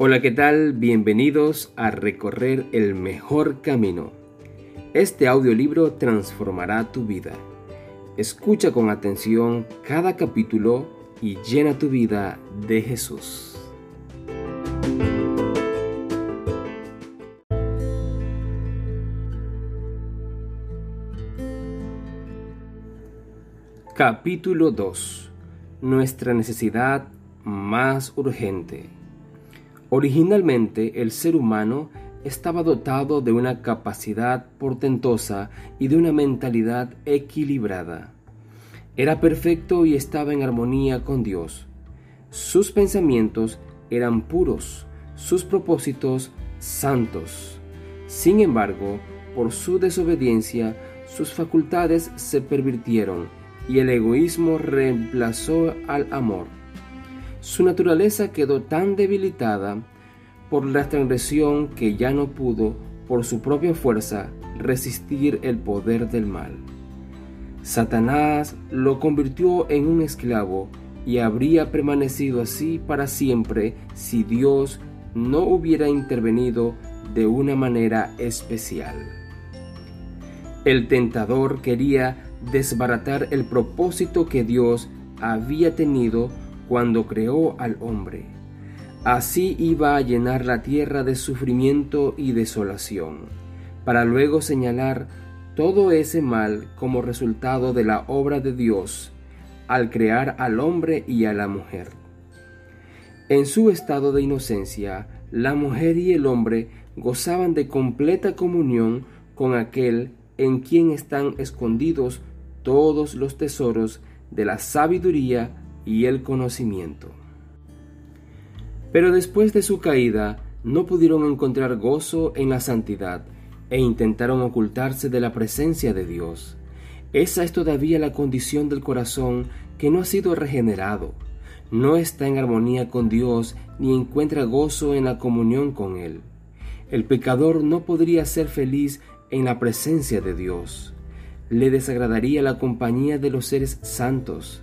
Hola, ¿qué tal? Bienvenidos a Recorrer el Mejor Camino. Este audiolibro transformará tu vida. Escucha con atención cada capítulo y llena tu vida de Jesús. Capítulo 2. Nuestra necesidad más urgente. Originalmente el ser humano estaba dotado de una capacidad portentosa y de una mentalidad equilibrada. Era perfecto y estaba en armonía con Dios. Sus pensamientos eran puros, sus propósitos santos. Sin embargo, por su desobediencia, sus facultades se pervirtieron y el egoísmo reemplazó al amor su naturaleza quedó tan debilitada por la transgresión que ya no pudo, por su propia fuerza, resistir el poder del mal. Satanás lo convirtió en un esclavo y habría permanecido así para siempre si Dios no hubiera intervenido de una manera especial. El tentador quería desbaratar el propósito que Dios había tenido cuando creó al hombre. Así iba a llenar la tierra de sufrimiento y desolación, para luego señalar todo ese mal como resultado de la obra de Dios al crear al hombre y a la mujer. En su estado de inocencia, la mujer y el hombre gozaban de completa comunión con aquel en quien están escondidos todos los tesoros de la sabiduría y el conocimiento. Pero después de su caída, no pudieron encontrar gozo en la santidad e intentaron ocultarse de la presencia de Dios. Esa es todavía la condición del corazón que no ha sido regenerado, no está en armonía con Dios ni encuentra gozo en la comunión con Él. El pecador no podría ser feliz en la presencia de Dios. Le desagradaría la compañía de los seres santos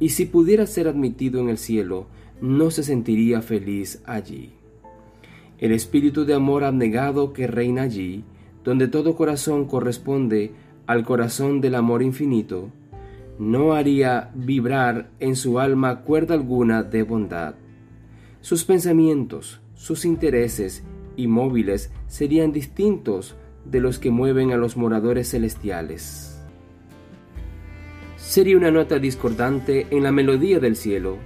y si pudiera ser admitido en el cielo, no se sentiría feliz allí. El espíritu de amor abnegado que reina allí, donde todo corazón corresponde al corazón del amor infinito, no haría vibrar en su alma cuerda alguna de bondad. Sus pensamientos, sus intereses y móviles serían distintos de los que mueven a los moradores celestiales sería una nota discordante en la melodía del cielo,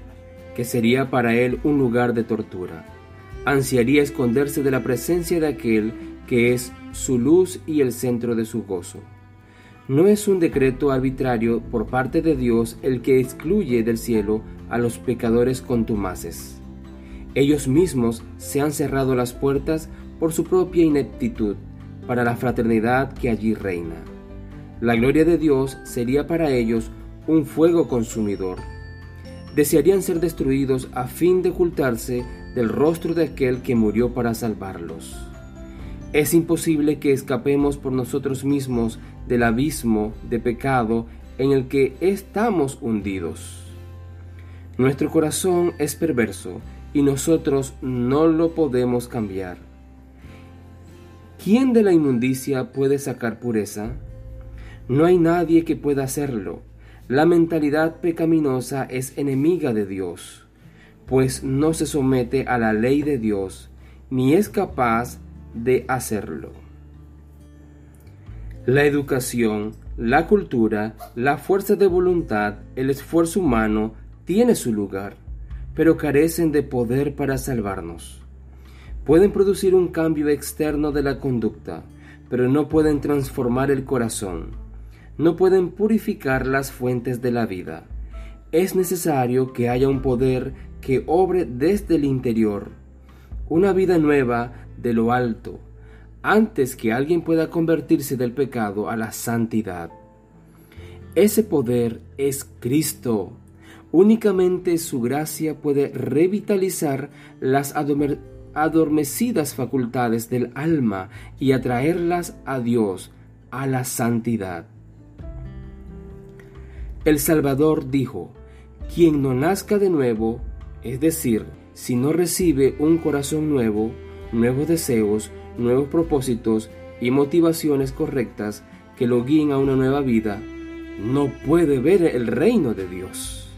que sería para él un lugar de tortura. Ansiaría esconderse de la presencia de aquel que es su luz y el centro de su gozo. No es un decreto arbitrario por parte de Dios el que excluye del cielo a los pecadores contumaces. Ellos mismos se han cerrado las puertas por su propia ineptitud para la fraternidad que allí reina. La gloria de Dios sería para ellos un fuego consumidor. Desearían ser destruidos a fin de ocultarse del rostro de aquel que murió para salvarlos. Es imposible que escapemos por nosotros mismos del abismo de pecado en el que estamos hundidos. Nuestro corazón es perverso y nosotros no lo podemos cambiar. ¿Quién de la inmundicia puede sacar pureza? No hay nadie que pueda hacerlo. La mentalidad pecaminosa es enemiga de Dios, pues no se somete a la ley de Dios, ni es capaz de hacerlo. La educación, la cultura, la fuerza de voluntad, el esfuerzo humano tiene su lugar, pero carecen de poder para salvarnos. Pueden producir un cambio externo de la conducta, pero no pueden transformar el corazón no pueden purificar las fuentes de la vida. Es necesario que haya un poder que obre desde el interior, una vida nueva de lo alto, antes que alguien pueda convertirse del pecado a la santidad. Ese poder es Cristo. Únicamente su gracia puede revitalizar las adormecidas facultades del alma y atraerlas a Dios, a la santidad. El Salvador dijo, quien no nazca de nuevo, es decir, si no recibe un corazón nuevo, nuevos deseos, nuevos propósitos y motivaciones correctas que lo guíen a una nueva vida, no puede ver el reino de Dios.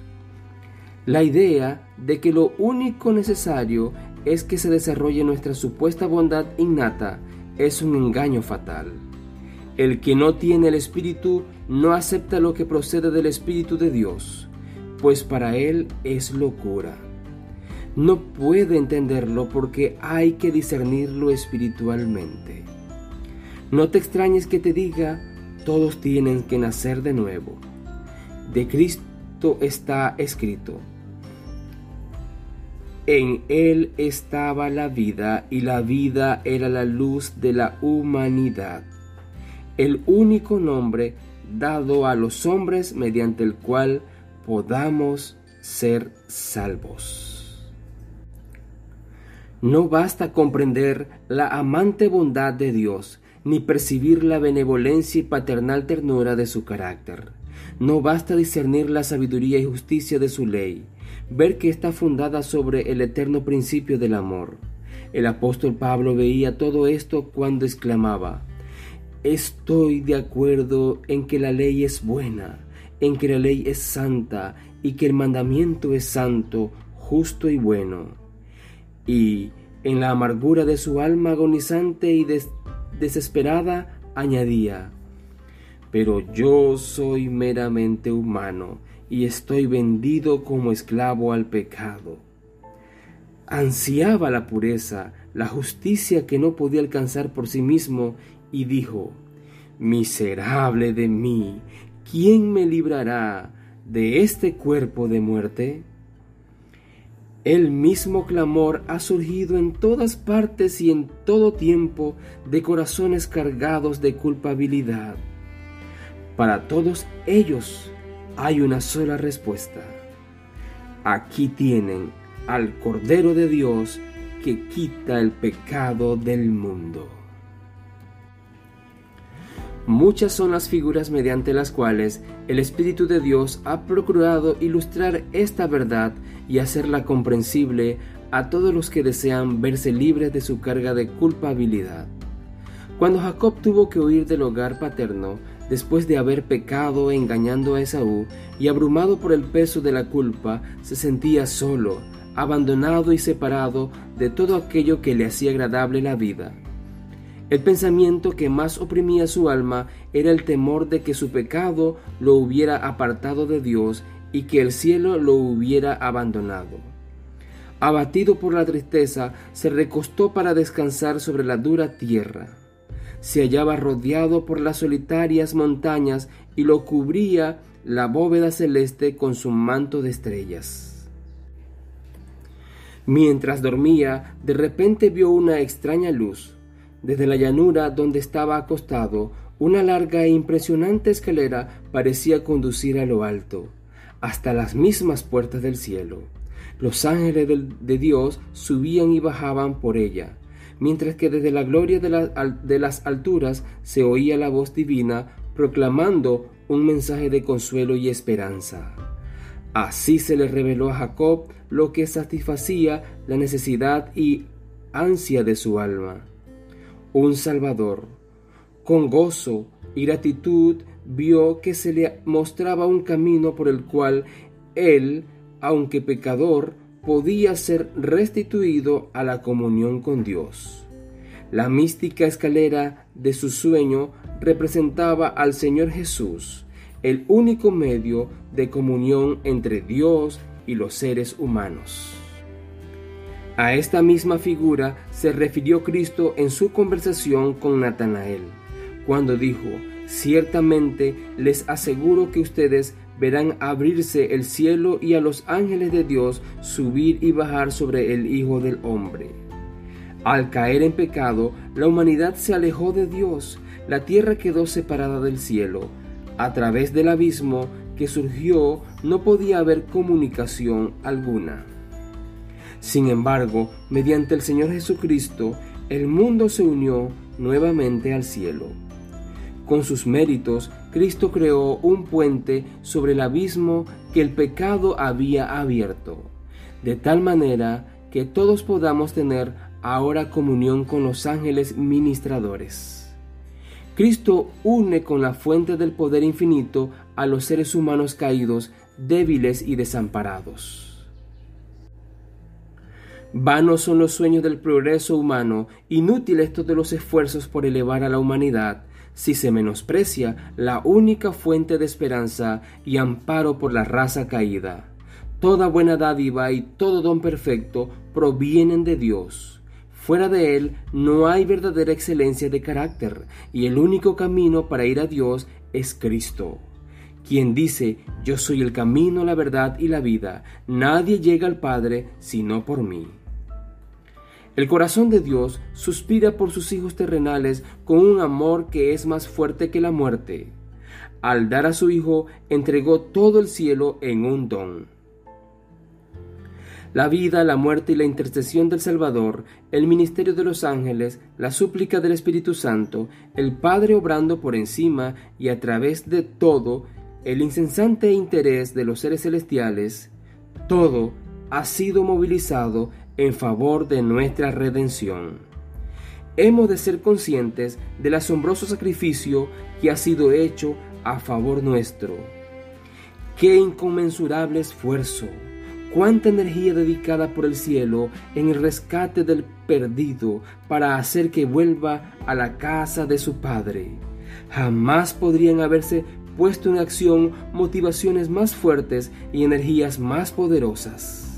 La idea de que lo único necesario es que se desarrolle nuestra supuesta bondad innata es un engaño fatal. El que no tiene el Espíritu no acepta lo que procede del Espíritu de Dios, pues para él es locura. No puede entenderlo porque hay que discernirlo espiritualmente. No te extrañes que te diga, todos tienen que nacer de nuevo. De Cristo está escrito. En Él estaba la vida y la vida era la luz de la humanidad. El único nombre dado a los hombres mediante el cual podamos ser salvos. No basta comprender la amante bondad de Dios, ni percibir la benevolencia y paternal ternura de su carácter. No basta discernir la sabiduría y justicia de su ley, ver que está fundada sobre el eterno principio del amor. El apóstol Pablo veía todo esto cuando exclamaba, Estoy de acuerdo en que la ley es buena, en que la ley es santa y que el mandamiento es santo, justo y bueno. Y en la amargura de su alma agonizante y desesperada añadía, pero yo soy meramente humano y estoy vendido como esclavo al pecado. Ansiaba la pureza, la justicia que no podía alcanzar por sí mismo y dijo, Miserable de mí, ¿quién me librará de este cuerpo de muerte? El mismo clamor ha surgido en todas partes y en todo tiempo de corazones cargados de culpabilidad. Para todos ellos hay una sola respuesta. Aquí tienen al Cordero de Dios que quita el pecado del mundo. Muchas son las figuras mediante las cuales el Espíritu de Dios ha procurado ilustrar esta verdad y hacerla comprensible a todos los que desean verse libres de su carga de culpabilidad. Cuando Jacob tuvo que huir del hogar paterno, después de haber pecado engañando a Esaú y abrumado por el peso de la culpa, se sentía solo, abandonado y separado de todo aquello que le hacía agradable la vida. El pensamiento que más oprimía su alma era el temor de que su pecado lo hubiera apartado de Dios y que el cielo lo hubiera abandonado. Abatido por la tristeza, se recostó para descansar sobre la dura tierra. Se hallaba rodeado por las solitarias montañas y lo cubría la bóveda celeste con su manto de estrellas. Mientras dormía, de repente vio una extraña luz desde la llanura donde estaba acostado, una larga e impresionante escalera parecía conducir a lo alto, hasta las mismas puertas del cielo. Los ángeles de Dios subían y bajaban por ella, mientras que desde la gloria de, las alturas se oía la voz divina proclamando un mensaje de consuelo y esperanza. Así se le reveló a Jacob lo que satisfacía la necesidad y ansia de su alma un Salvador. Con gozo y gratitud vio que se le mostraba un camino por el cual él, aunque pecador, podía ser restituido a la comunión con Dios. La mística escalera de su sueño representaba al Señor Jesús, el único medio de comunión entre Dios y los seres humanos. A esta misma figura se refirió Cristo en su conversación con Natanael, cuando dijo, Ciertamente les aseguro que ustedes verán abrirse el cielo y a los ángeles de Dios subir y bajar sobre el Hijo del Hombre. Al caer en pecado, la humanidad se alejó de Dios, la tierra quedó separada del cielo. A través del abismo que surgió no podía haber comunicación alguna. Sin embargo, mediante el Señor Jesucristo, el mundo se unió nuevamente al cielo. Con sus méritos, Cristo creó un puente sobre el abismo que el pecado había abierto, de tal manera que todos podamos tener ahora comunión con los ángeles ministradores. Cristo une con la fuente del poder infinito a los seres humanos caídos, débiles y desamparados. Vanos son los sueños del progreso humano, inútiles todos los esfuerzos por elevar a la humanidad, si se menosprecia la única fuente de esperanza y amparo por la raza caída. Toda buena dádiva y todo don perfecto provienen de Dios. Fuera de Él no hay verdadera excelencia de carácter, y el único camino para ir a Dios es Cristo. Quien dice, yo soy el camino, la verdad y la vida, nadie llega al Padre sino por mí. El corazón de Dios suspira por sus hijos terrenales con un amor que es más fuerte que la muerte. Al dar a su Hijo, entregó todo el cielo en un don. La vida, la muerte y la intercesión del Salvador, el ministerio de los ángeles, la súplica del Espíritu Santo, el Padre obrando por encima y a través de todo, el insensante interés de los seres celestiales, todo ha sido movilizado en favor de nuestra redención. Hemos de ser conscientes del asombroso sacrificio que ha sido hecho a favor nuestro. Qué inconmensurable esfuerzo, cuánta energía dedicada por el cielo en el rescate del perdido para hacer que vuelva a la casa de su Padre. Jamás podrían haberse puesto en acción motivaciones más fuertes y energías más poderosas.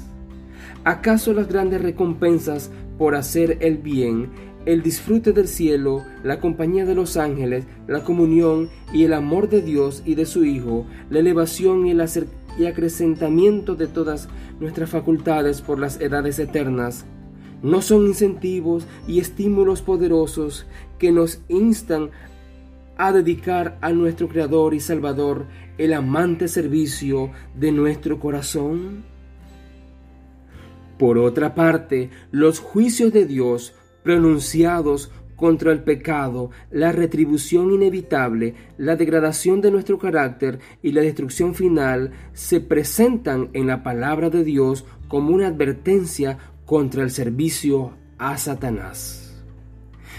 ¿Acaso las grandes recompensas por hacer el bien, el disfrute del cielo, la compañía de los ángeles, la comunión y el amor de Dios y de su Hijo, la elevación y el y acrecentamiento de todas nuestras facultades por las edades eternas, no son incentivos y estímulos poderosos que nos instan a dedicar a nuestro Creador y Salvador el amante servicio de nuestro corazón? Por otra parte, los juicios de Dios pronunciados contra el pecado, la retribución inevitable, la degradación de nuestro carácter y la destrucción final se presentan en la palabra de Dios como una advertencia contra el servicio a Satanás.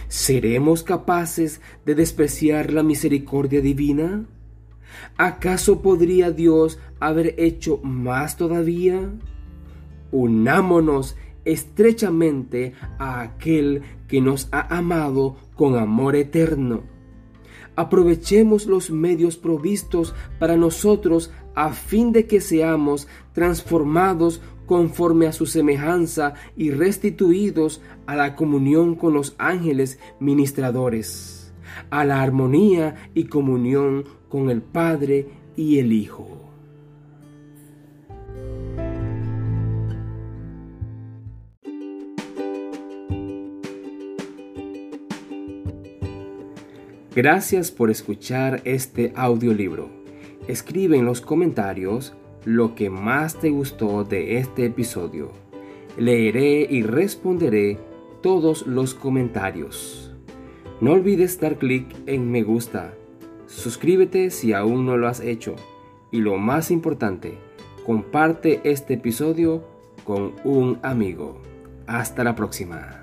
¿Seremos capaces de despreciar la misericordia divina? ¿Acaso podría Dios haber hecho más todavía? Unámonos estrechamente a aquel que nos ha amado con amor eterno. Aprovechemos los medios provistos para nosotros a fin de que seamos transformados conforme a su semejanza y restituidos a la comunión con los ángeles ministradores, a la armonía y comunión con el Padre y el Hijo. Gracias por escuchar este audiolibro. Escribe en los comentarios lo que más te gustó de este episodio. Leeré y responderé todos los comentarios. No olvides dar clic en me gusta. Suscríbete si aún no lo has hecho. Y lo más importante, comparte este episodio con un amigo. Hasta la próxima.